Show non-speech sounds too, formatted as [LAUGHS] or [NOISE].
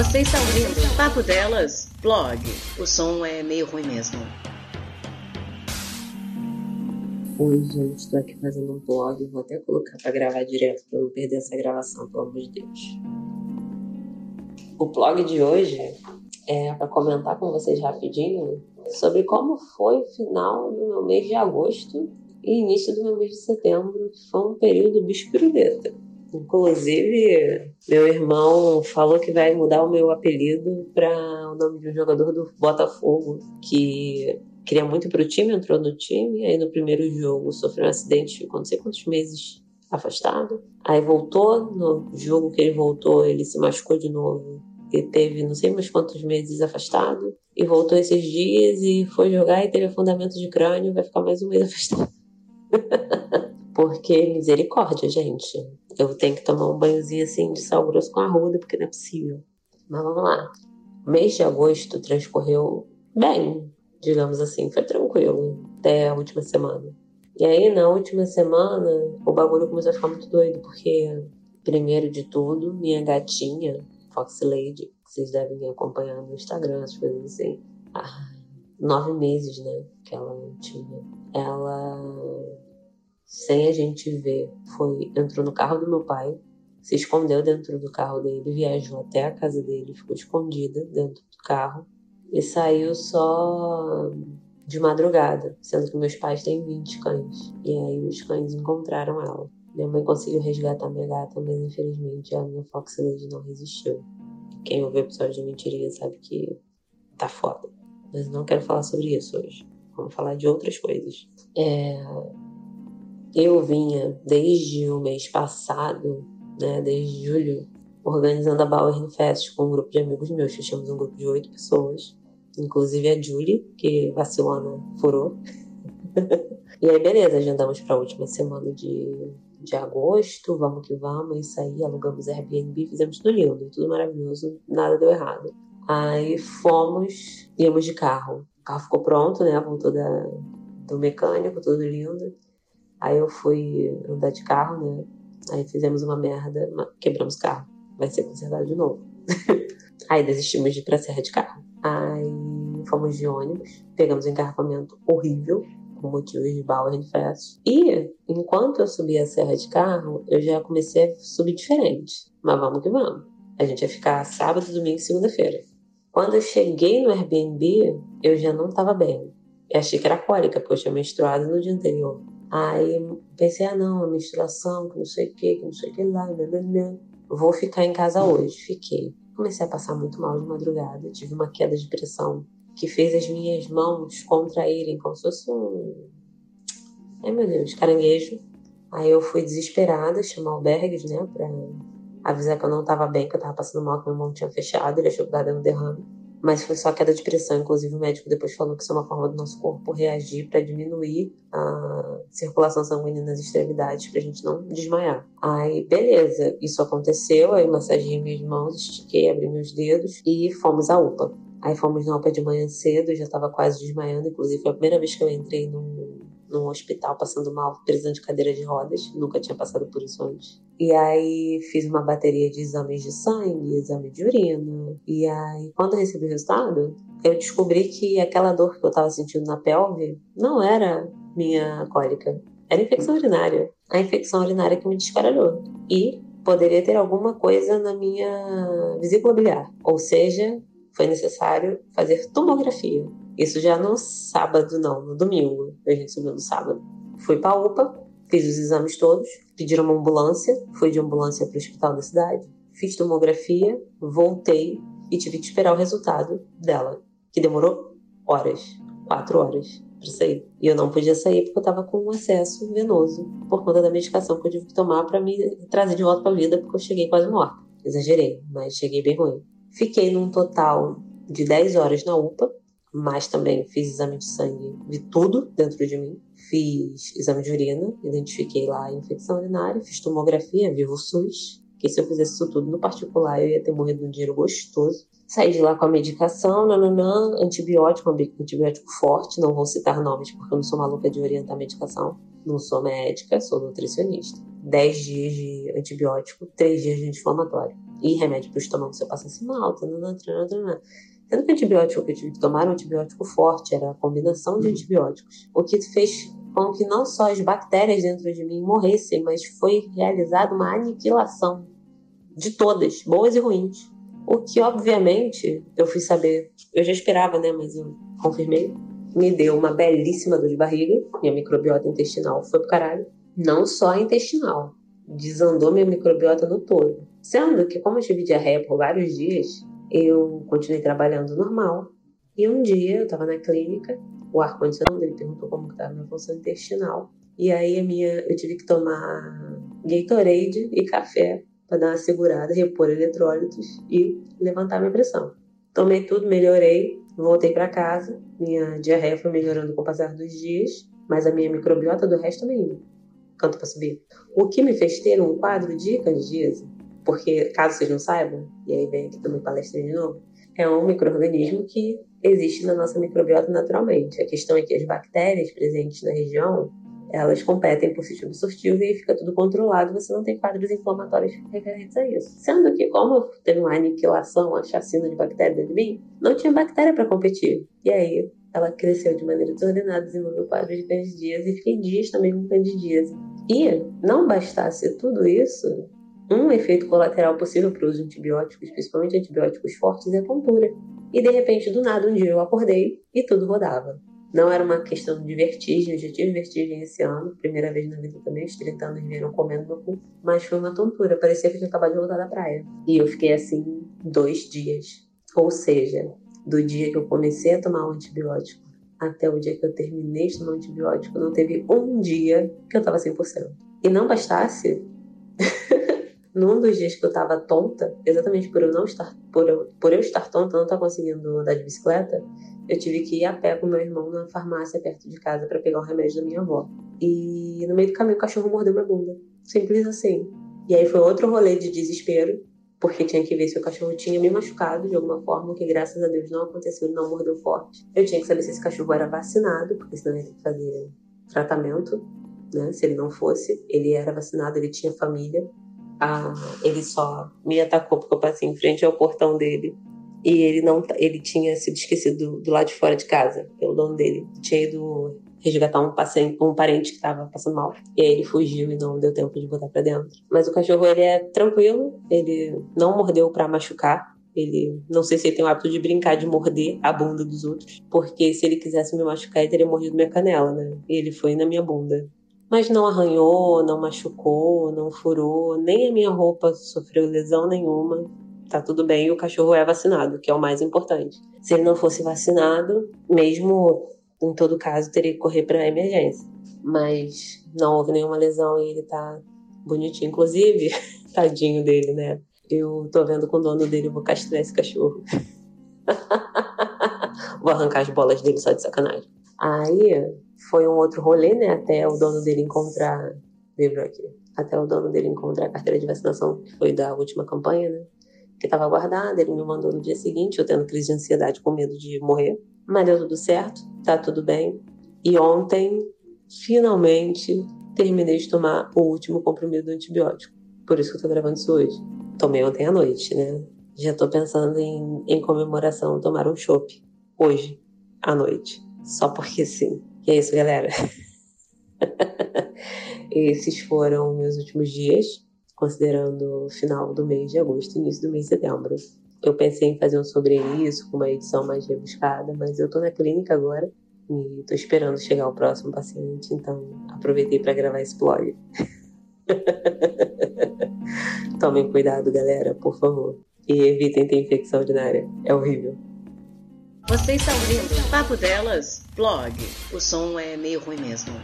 Você está ouvindo Papo Delas, blog. O som é meio ruim mesmo. Oi, gente, estou aqui fazendo um blog. Vou até colocar para gravar direto para não perder essa gravação, pelo amor de Deus. O blog de hoje é para comentar com vocês rapidinho sobre como foi o final do meu mês de agosto e início do meu mês de setembro, que foi um período bispiruleta. Inclusive, meu irmão falou que vai mudar o meu apelido para o nome de um jogador do Botafogo que queria muito para o time, entrou no time, aí no primeiro jogo sofreu um acidente, ficou não sei quantos meses afastado. Aí voltou, no jogo que ele voltou, ele se machucou de novo e teve não sei mais quantos meses afastado. E voltou esses dias e foi jogar e teve afundamento de crânio, vai ficar mais um mês [LAUGHS] afastado. porque misericórdia, gente. Eu tenho que tomar um banhozinho assim de sal grosso com arruda, porque não é possível. Mas vamos lá. Mês de agosto transcorreu bem, digamos assim, foi tranquilo até a última semana. E aí, na última semana, o bagulho começou a ficar muito doido, porque, primeiro de tudo, minha gatinha, Fox Lady, que vocês devem acompanhar no Instagram, as coisas assim, há nove meses, né, que ela tinha. Ela, sem a gente ver, foi entrou no carro do meu pai, se escondeu dentro do carro dele, viajou até a casa dele, ficou escondida dentro do carro e saiu só de madrugada, sendo que meus pais têm 20 cães. E aí os cães encontraram ela. Minha mãe conseguiu resgatar minha gata, mas infelizmente a minha Fox Lady não resistiu. Quem ouviu o episódio de mentiria sabe que tá foda. Mas não quero falar sobre isso hoje. Vamos falar de outras coisas. É... Eu vinha desde o mês passado, né, desde julho, organizando a Bauer Fest com um grupo de amigos meus. Fechamos um grupo de oito pessoas inclusive a Julie, que vacilona furou. [LAUGHS] e aí, beleza, agendamos para a última semana de, de agosto, vamos que vamos, isso aí, alugamos Airbnb, fizemos tudo lindo, tudo maravilhoso, nada deu errado. Aí fomos, íamos de carro. O carro ficou pronto, né? Voltou da, do mecânico, tudo lindo. Aí eu fui andar de carro, né? Aí fizemos uma merda, quebramos o carro. Vai ser consertado de novo. [LAUGHS] Aí desistimos de ir pra Serra de Carro. Aí fomos de ônibus, pegamos um engarrafamento horrível, com motivos de Bauer Fest. E, enquanto eu subia a serra de carro, eu já comecei a subir diferente. Mas vamos que vamos. A gente ia ficar sábado, domingo e segunda-feira. Quando eu cheguei no Airbnb, eu já não estava bem. Eu achei que era cólica, porque eu tinha menstruado no dia anterior. Aí pensei, ah não, a menstruação, que não sei o que, que não sei o que lá, nananã. Vou ficar em casa hoje. Fiquei. Comecei a passar muito mal de madrugada, tive uma queda de pressão que fez as minhas mãos contraírem como se fosse um. Ai meu Deus, caranguejo. Aí eu fui desesperada, chamar albergues, né, pra avisar que eu não tava bem, que eu tava passando mal, que meu mão tinha fechado, ele achou que tava dando derrame. Mas foi só queda de pressão, inclusive o médico depois falou que isso é uma forma do nosso corpo reagir para diminuir a circulação sanguínea nas extremidades, pra gente não desmaiar. Aí, beleza, isso aconteceu, aí massageei minhas mãos, estiquei, abri meus dedos e fomos à UPA. Aí fomos na UPA de manhã cedo, já estava quase desmaiando, inclusive foi a primeira vez que eu entrei num, num hospital passando mal, precisando de cadeira de rodas, nunca tinha passado por isso antes. E aí fiz uma bateria de exames de sangue, exame de urina. E aí, quando eu recebi o resultado, eu descobri que aquela dor que eu estava sentindo na pelve não era minha cólica, era infecção urinária. A infecção urinária que me descaralhou. E poderia ter alguma coisa na minha vesícula biliar, ou seja, foi necessário fazer tomografia. Isso já no sábado, não, no domingo. A gente subiu no sábado. Fui para a UPA, fiz os exames todos, pediram uma ambulância, fui de ambulância para o hospital da cidade, fiz tomografia, voltei e tive que esperar o resultado dela, que demorou horas, quatro horas para sair. E eu não podia sair porque eu estava com um acesso venoso por conta da medicação que eu tive que tomar para me trazer de volta para a vida, porque eu cheguei quase morta. Exagerei, mas cheguei bem ruim. Fiquei num total de 10 horas na UPA, mas também fiz exame de sangue, vi tudo dentro de mim. Fiz exame de urina, identifiquei lá a infecção urinária, fiz tomografia, vivo SUS, que se eu fizesse isso tudo no particular eu ia ter morrido um dinheiro gostoso. Saí de lá com a medicação, nananã, antibiótico, antibiótico forte, não vou citar nomes porque eu não sou maluca de orientar medicação. Não sou médica, sou nutricionista. 10 dias de antibiótico, 3 dias de anti-inflamatório. E remédio para o estômago se eu passasse mal, tanana, tanana, Sendo que o antibiótico que eu tive que tomar era um antibiótico forte, era a combinação de antibióticos. O que fez com que não só as bactérias dentro de mim morressem, mas foi realizada uma aniquilação de todas, boas e ruins. O que, obviamente, eu fui saber, eu já esperava, né, mas eu confirmei, me deu uma belíssima dor de barriga, minha microbiota intestinal foi pro caralho. Não só intestinal, desandou minha microbiota no todo. Sendo que, como eu tive diarreia por vários dias, eu continuei trabalhando normal. E um dia eu estava na clínica, o ar-condicionado, ele perguntou como estava minha função intestinal. E aí a minha, eu tive que tomar Gatorade e café para dar uma segurada, repor eletrólitos e levantar minha pressão. Tomei tudo, melhorei, voltei para casa. Minha diarreia foi melhorando com o passar dos dias, mas a minha microbiota do resto também canto para subir. O que me fez ter um quadro de candidíase porque, caso vocês não saibam, e aí vem aqui também palestra de novo, é um microorganismo que existe na nossa microbiota naturalmente. A questão é que as bactérias presentes na região, elas competem por sistema sortivo e fica tudo controlado, você não tem quadros inflamatórios referentes a isso. Sendo que, como teve uma aniquilação, uma chacina de bactérias dentro de mim, não tinha bactéria para competir. E aí, ela cresceu de maneira desordenada, desenvolveu quadros de candidíase e fiquei dias também com candidíase. E não bastasse tudo isso, um efeito colateral possível para o uso de antibióticos, principalmente antibióticos fortes, é tontura. E de repente, do nada, um dia eu acordei e tudo rodava. Não era uma questão de vertigem, eu já tive vertigem esse ano, primeira vez na vida também, os 30 anos vieram comendo meu cu, mas foi uma tontura, parecia que eu tinha acabado de voltar da praia. E eu fiquei assim dois dias. Ou seja, do dia que eu comecei a tomar o antibiótico até o dia que eu terminei de tomar o antibiótico, não teve um dia que eu tava 100%. E não bastasse, num dos dias que eu tava tonta, exatamente por eu não estar, por eu, por eu estar tonta, não estar conseguindo andar de bicicleta, eu tive que ir a pé com meu irmão na farmácia perto de casa para pegar o remédio da minha avó. E no meio do caminho o cachorro mordeu minha bunda. Simples assim. E aí foi outro rolê de desespero, porque tinha que ver se o cachorro tinha me machucado de alguma forma, que graças a Deus não aconteceu, ele não mordeu forte. Eu tinha que saber se esse cachorro era vacinado, porque senão ia ter que fazer tratamento, né? Se ele não fosse, ele era vacinado, ele tinha família ah, ele só me atacou porque eu passei em frente ao portão dele. E ele não ele tinha sido esquecido do, do lado de fora de casa pelo dono dele. Tinha ido resgatar um, paciente, um parente que estava passando mal. E aí ele fugiu e não deu tempo de botar para dentro. Mas o cachorro ele é tranquilo ele não mordeu para machucar. Ele não sei se ele tem o hábito de brincar de morder a bunda dos outros porque se ele quisesse me machucar ele teria mordido minha canela né? E ele foi na minha bunda mas não arranhou, não machucou, não furou, nem a minha roupa sofreu lesão nenhuma. Tá tudo bem, o cachorro é vacinado, que é o mais importante. Se ele não fosse vacinado, mesmo em todo caso, teria que correr para emergência. Mas não houve nenhuma lesão e ele tá bonitinho. Inclusive, [LAUGHS] tadinho dele, né? Eu tô vendo com o dono dele, eu vou castrar esse cachorro. [LAUGHS] vou arrancar as bolas dele só de sacanagem. Aí, foi um outro rolê, né? Até o dono dele encontrar. Livro aqui. Até o dono dele encontrar a carteira de vacinação, que foi da última campanha, né? Que estava guardada. Ele me mandou no dia seguinte, eu tendo crise de ansiedade com medo de morrer. Mas deu tudo certo, tá tudo bem. E ontem, finalmente, terminei de tomar o último comprimido do antibiótico. Por isso que eu tô gravando isso hoje. Tomei ontem à noite, né? Já tô pensando em, em comemoração, tomar um chopp. Hoje, à noite. Só porque sim. E é isso, galera. [LAUGHS] Esses foram meus últimos dias, considerando o final do mês de agosto e início do mês de setembro. Eu pensei em fazer um sobre isso, com uma edição mais rebuscada, mas eu tô na clínica agora e tô esperando chegar o próximo paciente, então aproveitei para gravar esse blog. [LAUGHS] Tomem cuidado, galera, por favor. E evitem ter infecção urinária. É horrível. Você está ouvindo Papo Delas, blog. O som é meio ruim mesmo.